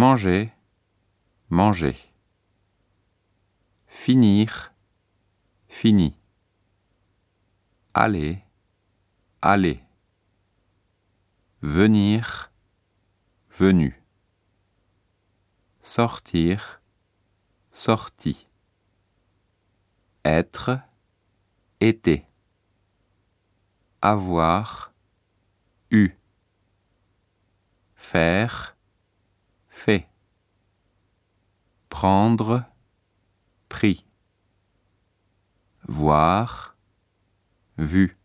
Manger, manger. Finir, fini. Aller, aller. Venir, venu. Sortir, sorti. Être, été. Avoir, eu. Faire, Prendre, pris. Voir, vu.